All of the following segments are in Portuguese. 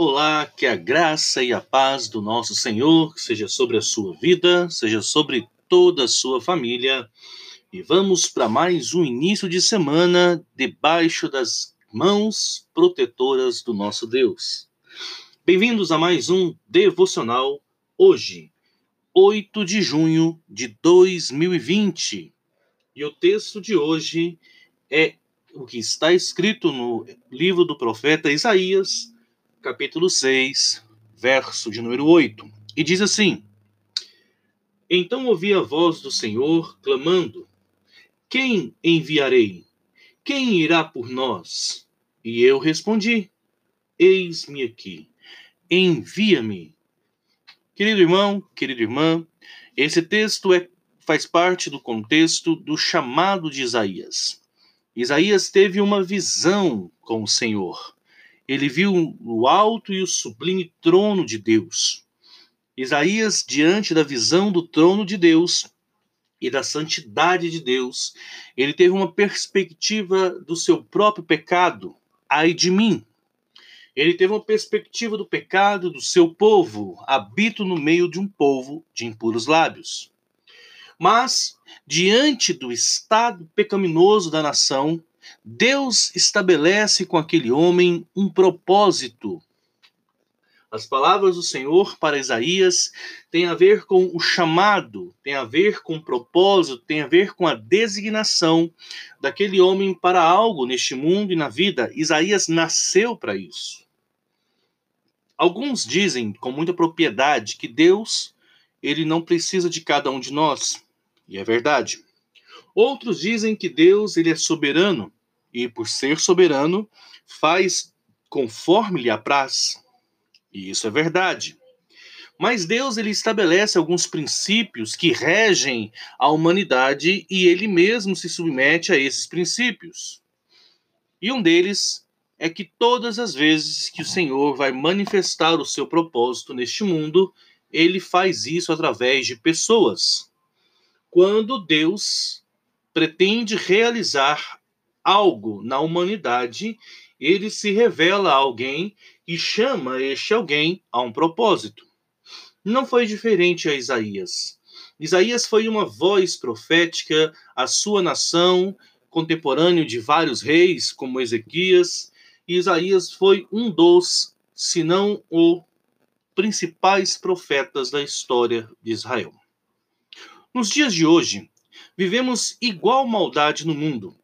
Olá, que a graça e a paz do nosso Senhor seja sobre a sua vida, seja sobre toda a sua família. E vamos para mais um início de semana debaixo das mãos protetoras do nosso Deus. Bem-vindos a mais um devocional hoje, 8 de junho de 2020. E o texto de hoje é o que está escrito no livro do profeta Isaías capítulo 6, verso de número 8, e diz assim: Então ouvi a voz do Senhor clamando: Quem enviarei? Quem irá por nós? E eu respondi: Eis-me aqui, envia-me. Querido irmão, querida irmã, esse texto é, faz parte do contexto do chamado de Isaías. Isaías teve uma visão com o Senhor ele viu o alto e o sublime trono de Deus. Isaías, diante da visão do trono de Deus e da santidade de Deus, ele teve uma perspectiva do seu próprio pecado, ai de mim. Ele teve uma perspectiva do pecado do seu povo, habito no meio de um povo de impuros lábios. Mas, diante do estado pecaminoso da nação, Deus estabelece com aquele homem um propósito. As palavras do Senhor para Isaías têm a ver com o chamado, tem a ver com o propósito, tem a ver com a designação daquele homem para algo neste mundo e na vida. Isaías nasceu para isso. Alguns dizem com muita propriedade que Deus, ele não precisa de cada um de nós, e é verdade. Outros dizem que Deus, ele é soberano e, por ser soberano, faz conforme lhe apraz. E isso é verdade. Mas Deus ele estabelece alguns princípios que regem a humanidade e ele mesmo se submete a esses princípios. E um deles é que todas as vezes que o Senhor vai manifestar o seu propósito neste mundo, ele faz isso através de pessoas. Quando Deus pretende realizar algo na humanidade, ele se revela a alguém e chama este alguém a um propósito. Não foi diferente a Isaías. Isaías foi uma voz profética à sua nação, contemporâneo de vários reis, como Ezequias, e Isaías foi um dos, se não o principais profetas da história de Israel. Nos dias de hoje, vivemos igual maldade no mundo,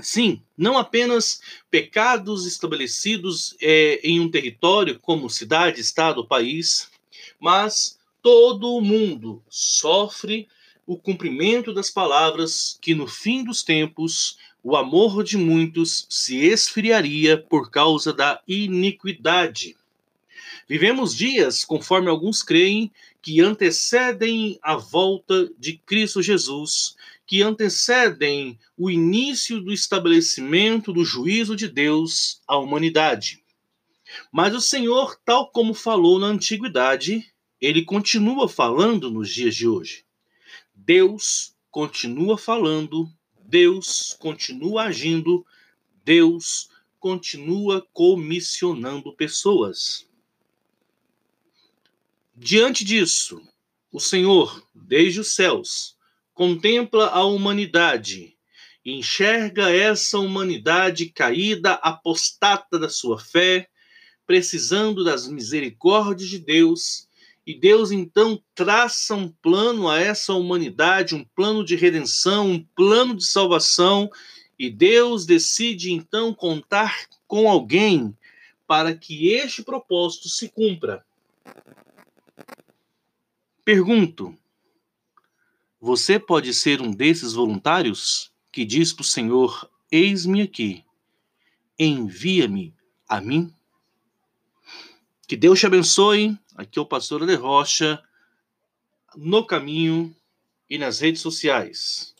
Sim, não apenas pecados estabelecidos é, em um território, como cidade, estado, país, mas todo o mundo sofre o cumprimento das palavras que no fim dos tempos o amor de muitos se esfriaria por causa da iniquidade. Vivemos dias, conforme alguns creem, que antecedem a volta de Cristo Jesus, que antecedem o início do estabelecimento do juízo de Deus à humanidade. Mas o Senhor, tal como falou na antiguidade, ele continua falando nos dias de hoje. Deus continua falando, Deus continua agindo, Deus continua comissionando pessoas. Diante disso, o Senhor, desde os céus, contempla a humanidade enxerga essa humanidade caída, apostata da sua fé, precisando das misericórdias de Deus, e Deus então traça um plano a essa humanidade, um plano de redenção, um plano de salvação, e Deus decide então contar com alguém para que este propósito se cumpra. Pergunto: você pode ser um desses voluntários que diz para o Senhor: Eis-me aqui. Envia-me a mim. Que Deus te abençoe. Aqui é o pastor Ale Rocha, no caminho e nas redes sociais.